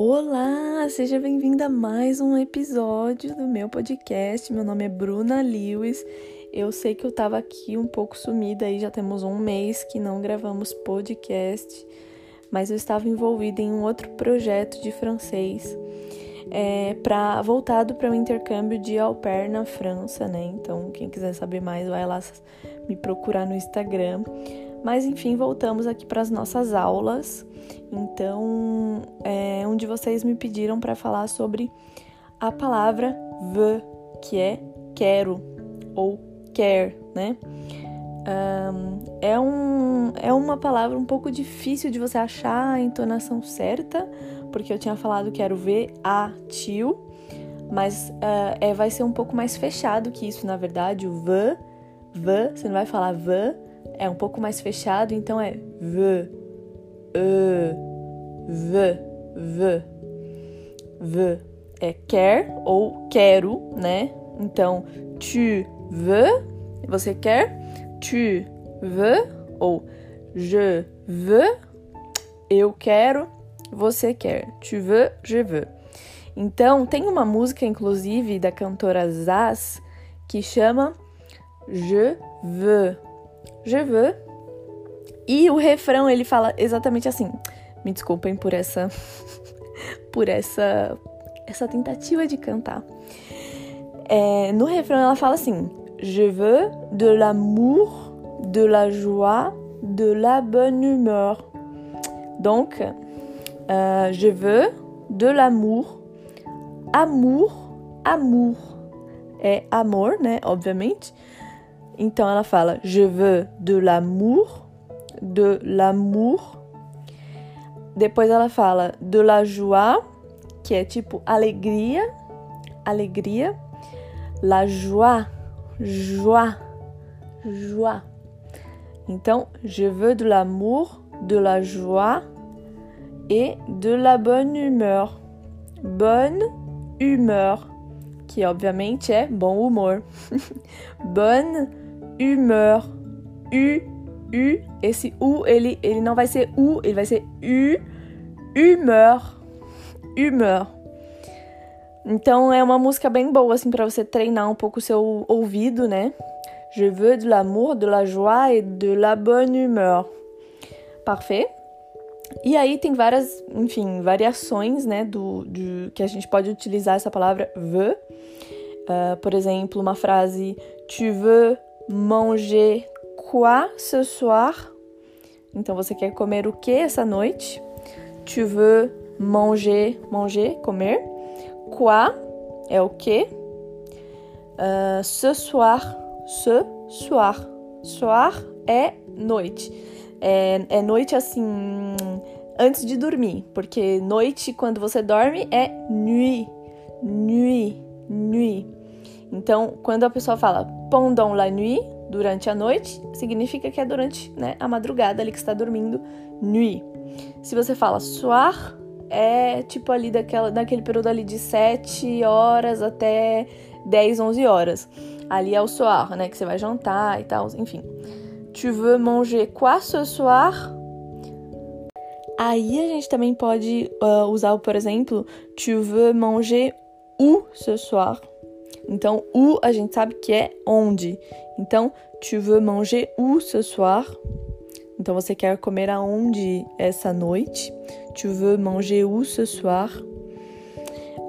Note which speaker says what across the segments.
Speaker 1: Olá, seja bem-vinda a mais um episódio do meu podcast. Meu nome é Bruna Lewis. Eu sei que eu tava aqui um pouco sumida aí, já temos um mês que não gravamos podcast, mas eu estava envolvida em um outro projeto de francês é, pra, voltado para o um intercâmbio de au pair na França, né? Então, quem quiser saber mais, vai lá me procurar no Instagram. Mas enfim, voltamos aqui para as nossas aulas. Então, é, um de vocês me pediram para falar sobre a palavra ve, que é quero ou quer, né? Um, é, um, é uma palavra um pouco difícil de você achar a entonação certa, porque eu tinha falado que era o V, A, tio, mas uh, é, vai ser um pouco mais fechado que isso, na verdade. O V, V, você não vai falar V, é um pouco mais fechado, então é V, E, V, V, V. É quer ou quero, né? Então, tu veux, você quer? Tu veux ou je veux, eu quero, você quer. Tu veux, je veux. Então, tem uma música, inclusive, da cantora Zaz, que chama Je veux. Je veux. E o refrão, ele fala exatamente assim. Me desculpem por essa... por essa... Essa tentativa de cantar. É, no refrão, ela fala assim... Je veux de l'amour, de la joie, de la bonne humeur. Donc, euh, je veux de l'amour, amour, amour. É amor, né? Obviamente. Então ela fala: Je veux de l'amour, de l'amour. Depois ela fala de la joie, que é tipo alegria, alegria. La joie, joie, joie. Então, je veux de l'amour, de la joie et de la bonne humeur. Bonne humeur, que obviamente é bom humor. bonne. U, U, esse U, ele, ele não vai ser U, ele vai ser U, humeur. Humeur. Então é uma música bem boa assim para você treinar um pouco o seu ouvido, né? Je veux de l'amour, de la joie et de la bonne humeur. Parfait. E aí tem várias, enfim, variações, né, do, de, que a gente pode utilizar essa palavra veux. Uh, por exemplo, uma frase Tu veux manger quoi ce soir? Então você quer comer o que essa noite? Tu veux manger, manger, comer. Quoi é o que? Uh, ce soir, ce soir. Soir é noite. É, é noite assim, antes de dormir, porque noite quando você dorme é nuit, nuit, nuit. Então, quando a pessoa fala pendant la nuit, durante a noite, significa que é durante né, a madrugada ali que está dormindo, nuit. Se você fala soir, é tipo ali daquela, daquele período ali de 7 horas até 10, 11 horas. Ali é o soir, né, que você vai jantar e tal, enfim. Tu veux manger quoi ce soir? Aí a gente também pode uh, usar, por exemplo, tu veux manger où ce soir? Então, où a gente sabe que é onde. Então, tu veux manger où ce soir? Então, você quer comer aonde essa noite? Tu veux manger où ce soir?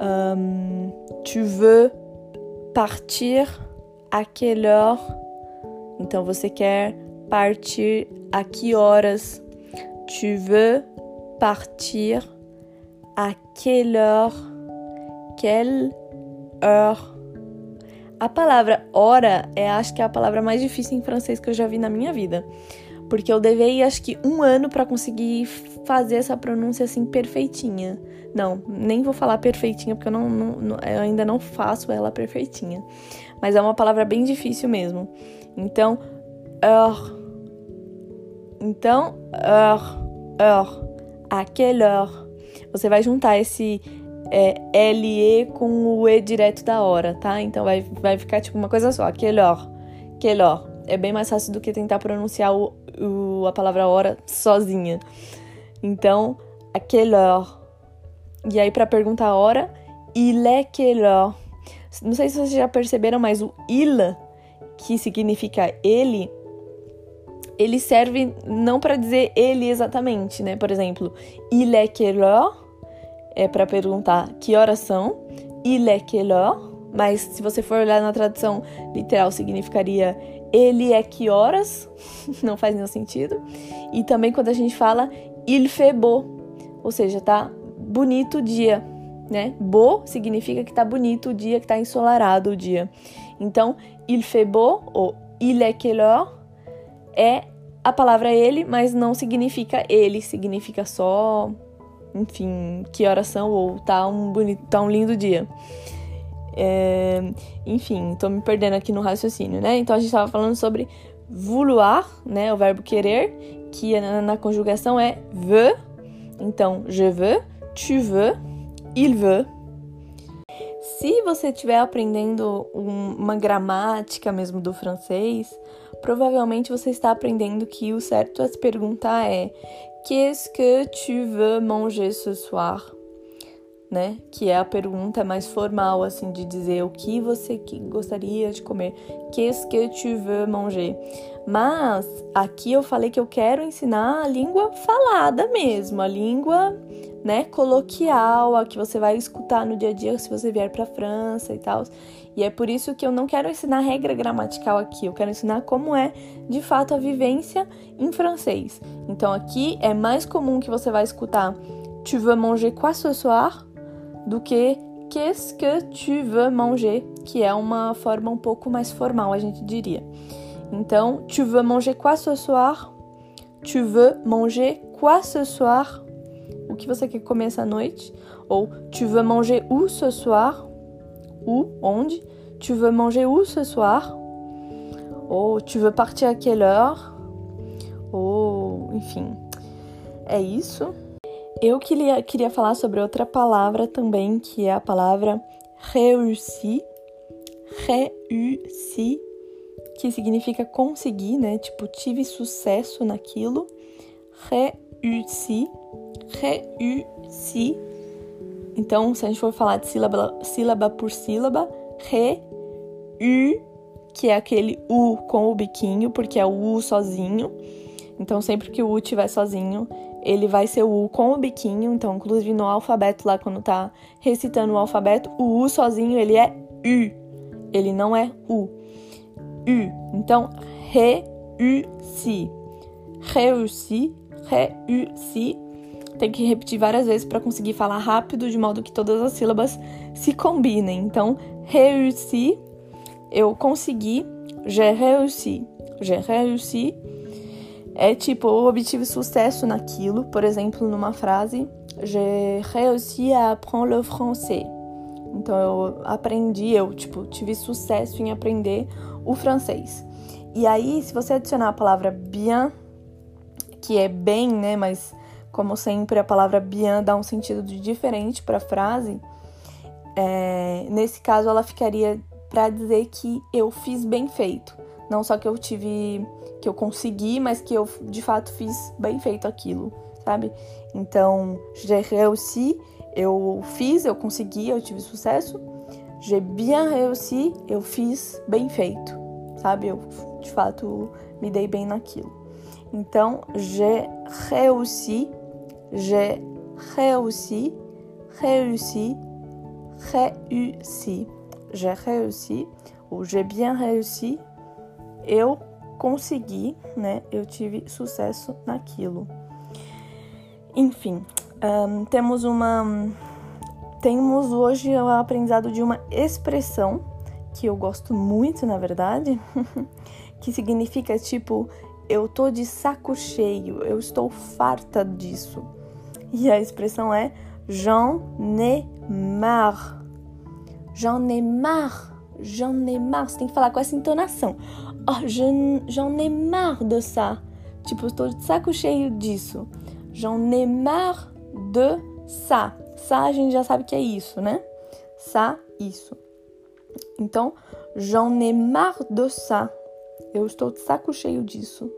Speaker 1: Um, tu veux partir à quelle heure? Então, você quer partir à que horas? Tu veux partir à quelle heure? Quelle heure? A palavra hora é, acho que é a palavra mais difícil em francês que eu já vi na minha vida. Porque eu levei, acho que, um ano para conseguir fazer essa pronúncia assim perfeitinha. Não, nem vou falar perfeitinha, porque eu, não, não, eu ainda não faço ela perfeitinha. Mas é uma palavra bem difícil mesmo. Então, heure. Então, heure, heure. À quelle heure? Você vai juntar esse é, LE com o E direto da hora, tá? Então vai, vai ficar tipo uma coisa só. Quelle heure? É bem mais fácil do que tentar pronunciar o, o, a palavra hora sozinha. Então, quelle heure? E aí, para perguntar a hora, il est quelle? Não sei se vocês já perceberam, mas o il, que significa ele, ele serve não para dizer ele exatamente, né? Por exemplo, il est quelle heure? É para perguntar que horas são. Il est quelle heure? Mas se você for olhar na tradução literal, significaria ele é que horas? não faz nenhum sentido. E também quando a gente fala il fait beau, ou seja, tá bonito o dia, né? Beau significa que tá bonito o dia, que tá ensolarado o dia. Então, il fait beau ou il est quelle heure é a palavra ele, mas não significa ele, significa só, enfim, que horas são ou tá um bonito, tá um lindo dia. É, enfim, tô me perdendo aqui no raciocínio, né? Então a gente estava falando sobre vouloir, né? O verbo querer, que na, na conjugação é veut. Então, je veux, tu veux, il veut. Se você estiver aprendendo um, uma gramática mesmo do francês, provavelmente você está aprendendo que o certo a se perguntar é Qu'est-ce que tu veux manger ce soir? Né? Que é a pergunta mais formal, assim, de dizer o que você gostaria de comer. Qu'est-ce que tu veux manger? Mas aqui eu falei que eu quero ensinar a língua falada mesmo, a língua né, coloquial, a que você vai escutar no dia a dia se você vier para França e tal. E é por isso que eu não quero ensinar regra gramatical aqui, eu quero ensinar como é de fato a vivência em francês. Então aqui é mais comum que você vai escutar Tu veux manger quoi ce soir? do que Qu'est-ce que tu veux manger? que é uma forma um pouco mais formal, a gente diria. Então, tu veux manger quoi ce soir? Tu veux manger quoi ce soir? o que você quer comer essa noite, ou tu veux manger où ce soir? Où, onde? Tu veux manger où ce soir? Ou tu veux partir à quelle heure? Ou, enfim, é isso. Eu queria, queria falar sobre outra palavra também, que é a palavra réussi. Réussi, que significa conseguir, né? Tipo, tive sucesso naquilo. Réussi réussi. Então, se a gente for falar de sílaba, sílaba por sílaba, re, u, que é aquele u com o biquinho, porque é o u sozinho. Então, sempre que o u estiver sozinho, ele vai ser o u com o biquinho. Então, inclusive no alfabeto lá, quando tá recitando o alfabeto, o u sozinho, ele é u. Ele não é u. U. Então, réussi. Réussi, réussi tem que repetir várias vezes para conseguir falar rápido, de modo que todas as sílabas se combinem. Então, réussi, eu consegui, j'ai réussi, j'ai réussi. É tipo, eu obtive sucesso naquilo. Por exemplo, numa frase, j'ai réussi à apprendre le français. Então, eu aprendi, eu, tipo, tive sucesso em aprender o francês. E aí, se você adicionar a palavra bien, que é bem, né, mas como sempre, a palavra bien dá um sentido diferente para a frase. É, nesse caso, ela ficaria para dizer que eu fiz bem feito. Não só que eu tive, que eu consegui, mas que eu de fato fiz bem feito aquilo, sabe? Então, j'ai réussi, eu fiz, eu consegui, eu tive sucesso. J'ai bien réussi, eu fiz bem feito, sabe? Eu de fato me dei bem naquilo. Então, j'ai réussi j'ai réussi, réussi, réussi. J'ai réussi ou j'ai bien réussi. Eu consegui, né? Eu tive sucesso naquilo. Enfim, um, temos uma. Temos hoje o aprendizado de uma expressão que eu gosto muito, na verdade, que significa tipo, eu tô de saco cheio, eu estou farta disso. E a expressão é j'en ai marre. J'en ai marre. J'en ai marre. Você tem que falar com essa entonação. Oh, j'en ai marre de ça. Tipo, estou de saco cheio disso. J'en ai marre de ça. Ça a gente já sabe que é isso, né? Ça, isso. Então, j'en ai marre de ça. Eu estou de saco cheio disso.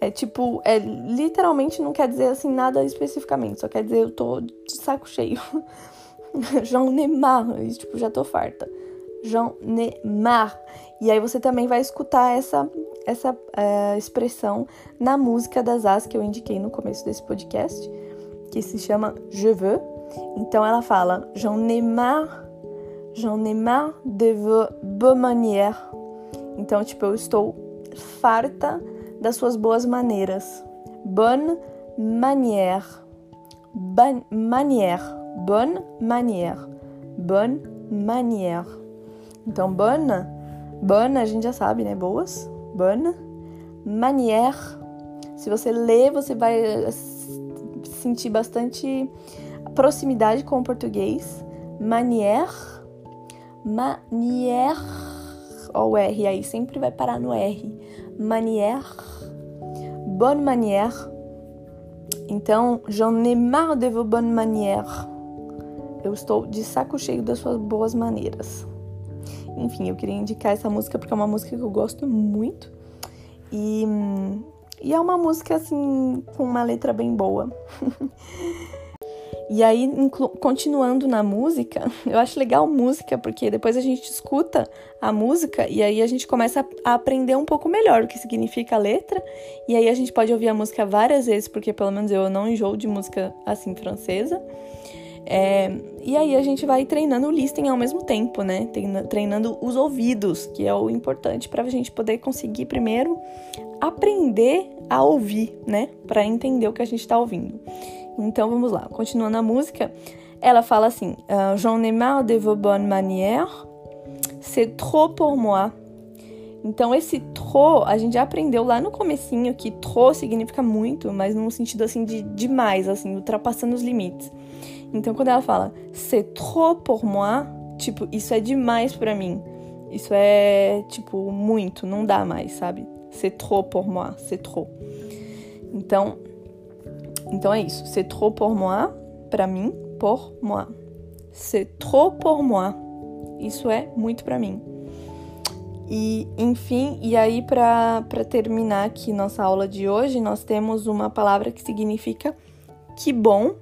Speaker 1: É tipo, é literalmente não quer dizer assim nada especificamente, só quer dizer eu tô de saco cheio. Ai marre, tipo, já tô farta. Ai marre. E aí você também vai escutar essa essa é, expressão na música das As que eu indiquei no começo desse podcast, que se chama Je veux. Então ela fala J'en ai marre, j'en ai marre de vos bonnes manières. Então, tipo, eu estou farta das suas boas maneiras. Bonne manière. Bonne manière. Bonne manière. Bonne manière. Então, bonne, bonne a gente já sabe, né? Boas. Bonne manière. Se você ler, você vai eh, sentir bastante proximidade com o português. Manière. Manière. Ó, o R aí sempre vai parar no R. Manière. Bonne manière. Então, j'en ai marre de vos bonnes manières. Eu estou de saco cheio das suas boas maneiras. Enfim, eu queria indicar essa música porque é uma música que eu gosto muito. E, e é uma música, assim, com uma letra bem boa. E aí, continuando na música, eu acho legal música, porque depois a gente escuta a música e aí a gente começa a aprender um pouco melhor o que significa a letra. E aí a gente pode ouvir a música várias vezes, porque pelo menos eu não enjoo de música assim francesa. É, e aí a gente vai treinando o listening ao mesmo tempo, né? Treinando os ouvidos, que é o importante para a gente poder conseguir primeiro aprender a ouvir, né? Para entender o que a gente está ouvindo. Então vamos lá, continuando a música, ela fala assim: ah, J'en ai marre de vos bonnes manières, c'est trop pour moi. Então esse trop, a gente já aprendeu lá no comecinho que trop significa muito, mas num sentido assim de demais, assim, ultrapassando os limites. Então quando ela fala c'est trop pour moi, tipo, isso é demais para mim. Isso é tipo muito, não dá mais, sabe? C'est trop pour moi, c'est trop. Então, então é isso. C'est trop pour moi, para mim, pour moi. C'est trop pour moi. Isso é muito para mim. E, enfim, e aí para terminar aqui nossa aula de hoje, nós temos uma palavra que significa que bom.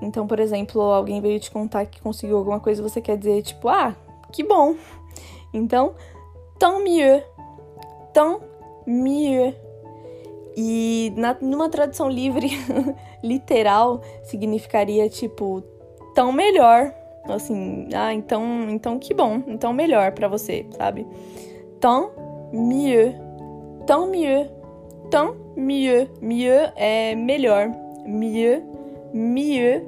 Speaker 1: Então, por exemplo, alguém veio te contar que conseguiu alguma coisa, você quer dizer tipo, ah, que bom. Então, tant mieux. Tant mieux. E na, numa tradução livre, literal, significaria tipo tão melhor. Assim, ah, então, então que bom, então melhor para você, sabe? Tant mieux, tant mieux, tant mieux. Mieux é melhor. Mieux, mieux,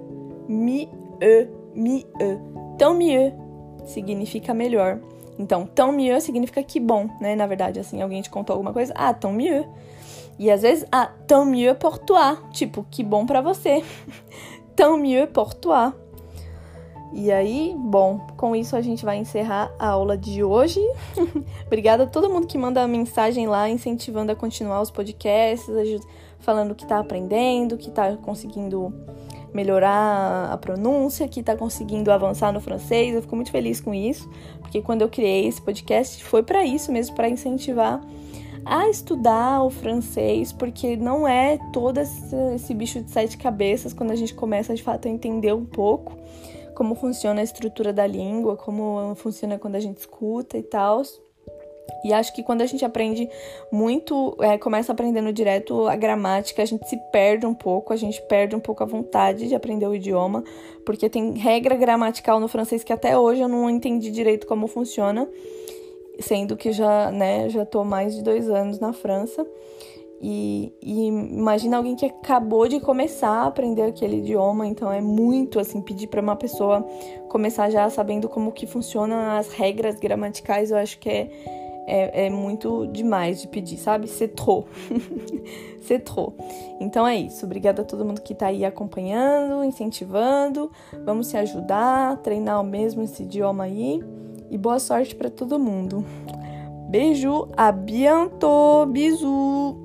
Speaker 1: mieux, mieux. Tant mieux significa melhor. Então, tant mieux significa que bom, né? Na verdade, assim, alguém te contou alguma coisa, ah, tant mieux. E às vezes, ah, tant mieux pour toi. Tipo, que bom para você. tant mieux pour toi. E aí, bom, com isso a gente vai encerrar a aula de hoje. Obrigada a todo mundo que manda mensagem lá, incentivando a continuar os podcasts, falando que tá aprendendo, que tá conseguindo melhorar a pronúncia, que tá conseguindo avançar no francês. Eu fico muito feliz com isso, porque quando eu criei esse podcast foi para isso mesmo, para incentivar a estudar o francês, porque não é todo esse, bicho de sete cabeças quando a gente começa de fato a entender um pouco como funciona a estrutura da língua, como funciona quando a gente escuta e tal. E acho que quando a gente aprende muito, é, começa aprendendo direto a gramática, a gente se perde um pouco, a gente perde um pouco a vontade de aprender o idioma, porque tem regra gramatical no francês que até hoje eu não entendi direito como funciona sendo que já, né, já tô mais de dois anos na França. E, e, imagina alguém que acabou de começar a aprender aquele idioma, então é muito assim pedir para uma pessoa começar já sabendo como que funcionam as regras gramaticais, eu acho que é, é, é muito demais de pedir, sabe? C'est trop. C'est trop. Então é isso. Obrigada a todo mundo que tá aí acompanhando, incentivando. Vamos se ajudar, treinar o mesmo esse idioma aí e boa sorte para todo mundo. Beijo, a bientôt, bisous!